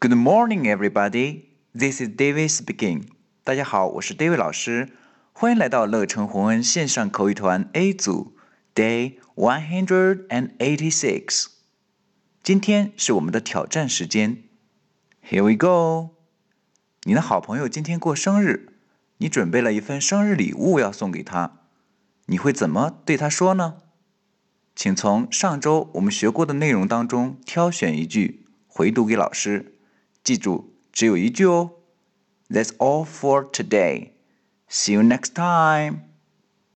Good morning, everybody. This is David speaking. 大家好，我是 David 老师，欢迎来到乐成宏恩线上口语团 A 组 Day one hundred and eighty-six。今天是我们的挑战时间。Here we go. 你的好朋友今天过生日，你准备了一份生日礼物要送给他，你会怎么对他说呢？请从上周我们学过的内容当中挑选一句回读给老师。记住，只有一句哦。That's all for today. See you next time.